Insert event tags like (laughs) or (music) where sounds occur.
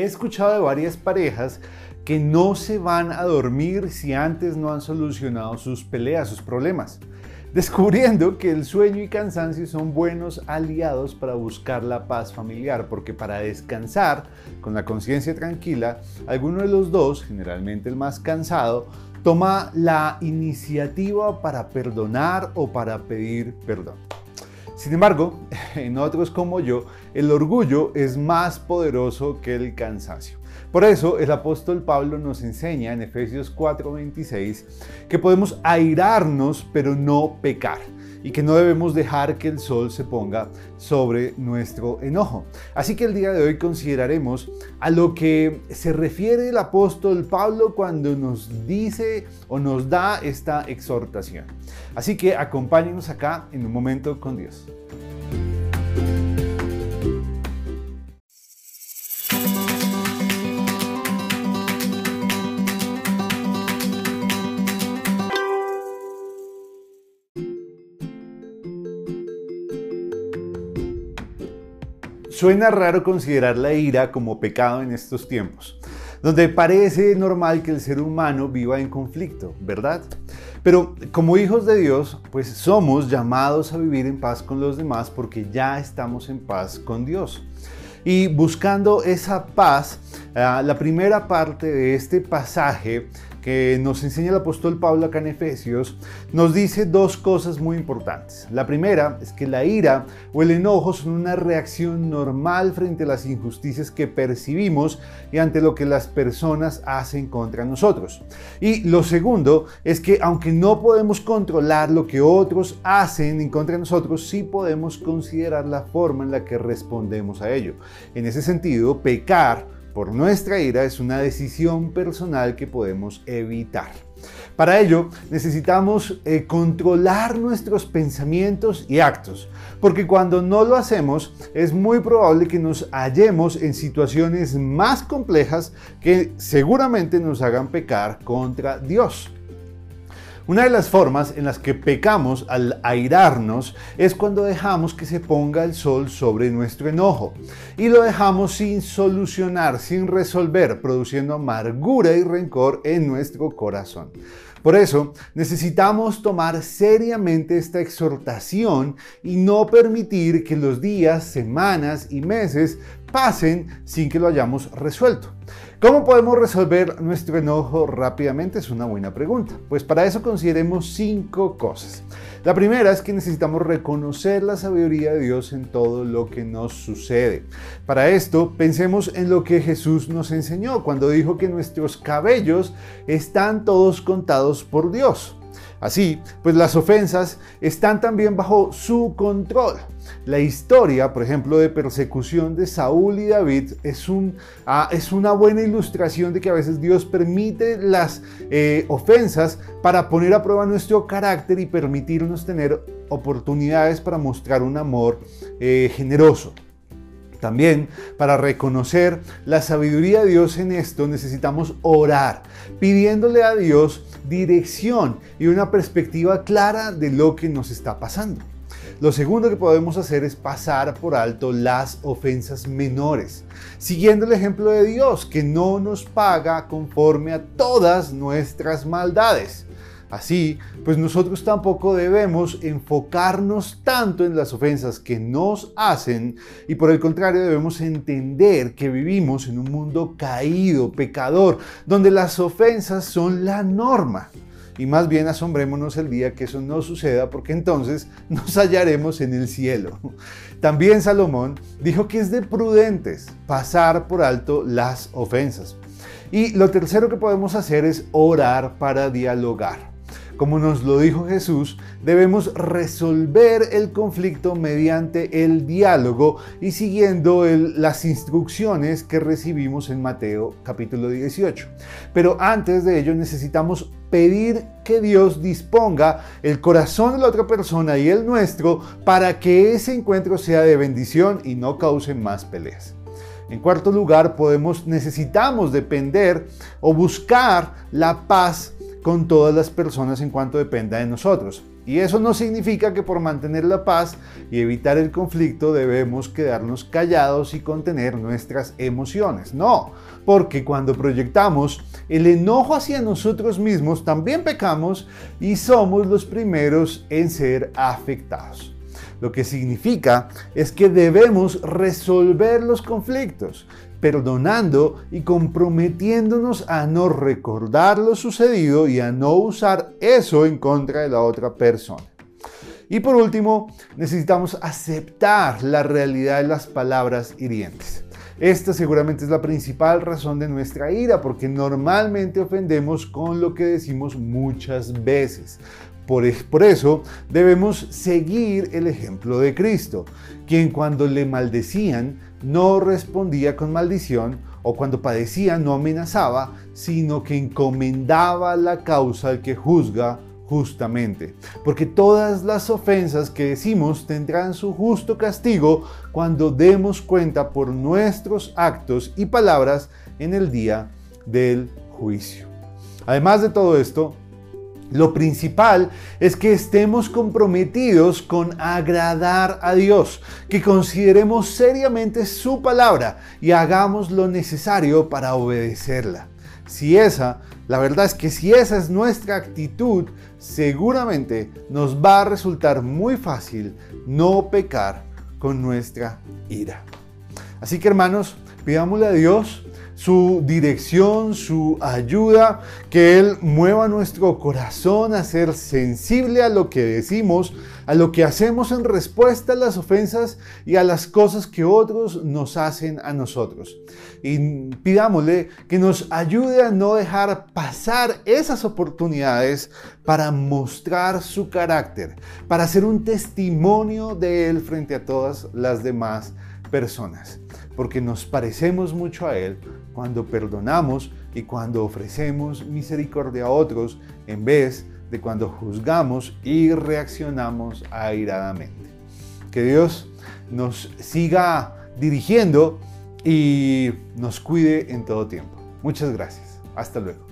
He escuchado de varias parejas que no se van a dormir si antes no han solucionado sus peleas, sus problemas, (laughs) descubriendo que el sueño y cansancio son buenos aliados para buscar la paz familiar, porque para descansar con la conciencia tranquila, alguno de los dos, generalmente el más cansado, toma la iniciativa para perdonar o para pedir perdón. Sin embargo, (laughs) en otros como yo, el orgullo es más poderoso que el cansancio. Por eso el apóstol Pablo nos enseña en Efesios 4:26 que podemos airarnos pero no pecar y que no debemos dejar que el sol se ponga sobre nuestro enojo. Así que el día de hoy consideraremos a lo que se refiere el apóstol Pablo cuando nos dice o nos da esta exhortación. Así que acompáñenos acá en un momento con Dios. Suena raro considerar la ira como pecado en estos tiempos, donde parece normal que el ser humano viva en conflicto, ¿verdad? Pero como hijos de Dios, pues somos llamados a vivir en paz con los demás porque ya estamos en paz con Dios. Y buscando esa paz, ah, la primera parte de este pasaje que nos enseña el apóstol Pablo acá en Efesios, nos dice dos cosas muy importantes. La primera es que la ira o el enojo son una reacción normal frente a las injusticias que percibimos y ante lo que las personas hacen contra nosotros. Y lo segundo es que aunque no podemos controlar lo que otros hacen en contra de nosotros, sí podemos considerar la forma en la que respondemos a ello. En ese sentido, pecar por nuestra ira es una decisión personal que podemos evitar. Para ello necesitamos eh, controlar nuestros pensamientos y actos, porque cuando no lo hacemos es muy probable que nos hallemos en situaciones más complejas que seguramente nos hagan pecar contra Dios. Una de las formas en las que pecamos al airarnos es cuando dejamos que se ponga el sol sobre nuestro enojo y lo dejamos sin solucionar, sin resolver, produciendo amargura y rencor en nuestro corazón. Por eso necesitamos tomar seriamente esta exhortación y no permitir que los días, semanas y meses pasen sin que lo hayamos resuelto. ¿Cómo podemos resolver nuestro enojo rápidamente? Es una buena pregunta. Pues para eso consideremos cinco cosas. La primera es que necesitamos reconocer la sabiduría de Dios en todo lo que nos sucede. Para esto, pensemos en lo que Jesús nos enseñó cuando dijo que nuestros cabellos están todos contados por Dios. Así, pues las ofensas están también bajo su control. La historia, por ejemplo, de persecución de Saúl y David es, un, ah, es una buena ilustración de que a veces Dios permite las eh, ofensas para poner a prueba nuestro carácter y permitirnos tener oportunidades para mostrar un amor eh, generoso. También para reconocer la sabiduría de Dios en esto necesitamos orar, pidiéndole a Dios dirección y una perspectiva clara de lo que nos está pasando. Lo segundo que podemos hacer es pasar por alto las ofensas menores, siguiendo el ejemplo de Dios, que no nos paga conforme a todas nuestras maldades. Así, pues nosotros tampoco debemos enfocarnos tanto en las ofensas que nos hacen y por el contrario debemos entender que vivimos en un mundo caído, pecador, donde las ofensas son la norma y más bien asombrémonos el día que eso no suceda porque entonces nos hallaremos en el cielo. También Salomón dijo que es de prudentes pasar por alto las ofensas. Y lo tercero que podemos hacer es orar para dialogar. Como nos lo dijo Jesús, debemos resolver el conflicto mediante el diálogo y siguiendo las instrucciones que recibimos en Mateo capítulo 18. Pero antes de ello necesitamos pedir que Dios disponga el corazón de la otra persona y el nuestro para que ese encuentro sea de bendición y no cause más peleas. En cuarto lugar, podemos necesitamos depender o buscar la paz con todas las personas en cuanto dependa de nosotros. Y eso no significa que por mantener la paz y evitar el conflicto debemos quedarnos callados y contener nuestras emociones. No, porque cuando proyectamos el enojo hacia nosotros mismos también pecamos y somos los primeros en ser afectados. Lo que significa es que debemos resolver los conflictos, perdonando y comprometiéndonos a no recordar lo sucedido y a no usar eso en contra de la otra persona. Y por último, necesitamos aceptar la realidad de las palabras hirientes. Esta seguramente es la principal razón de nuestra ira, porque normalmente ofendemos con lo que decimos muchas veces. Por, eso debemos seguir el ejemplo de Cristo, quien cuando le maldecían no respondía con maldición o cuando padecía no amenazaba, sino que encomendaba la causa al que juzga justamente. Porque todas las ofensas que decimos tendrán su justo castigo cuando demos cuenta por nuestros actos y palabras en el día del juicio. Además de todo esto, lo principal es que estemos comprometidos con agradar a Dios, que consideremos seriamente su palabra y hagamos lo necesario para obedecerla. Si esa, la verdad es que si esa es nuestra actitud, seguramente nos va a resultar muy fácil no pecar con nuestra ira. Así que hermanos, pidámosle a Dios su dirección, su ayuda, que Él mueva nuestro corazón a ser sensible a lo que decimos, a lo que hacemos en respuesta a las ofensas y a las cosas que otros nos hacen a nosotros. Y pidámosle que nos ayude a no dejar pasar esas oportunidades para mostrar su carácter, para ser un testimonio de Él frente a todas las demás personas porque nos parecemos mucho a Él cuando perdonamos y cuando ofrecemos misericordia a otros en vez de cuando juzgamos y reaccionamos airadamente. Que Dios nos siga dirigiendo y nos cuide en todo tiempo. Muchas gracias. Hasta luego.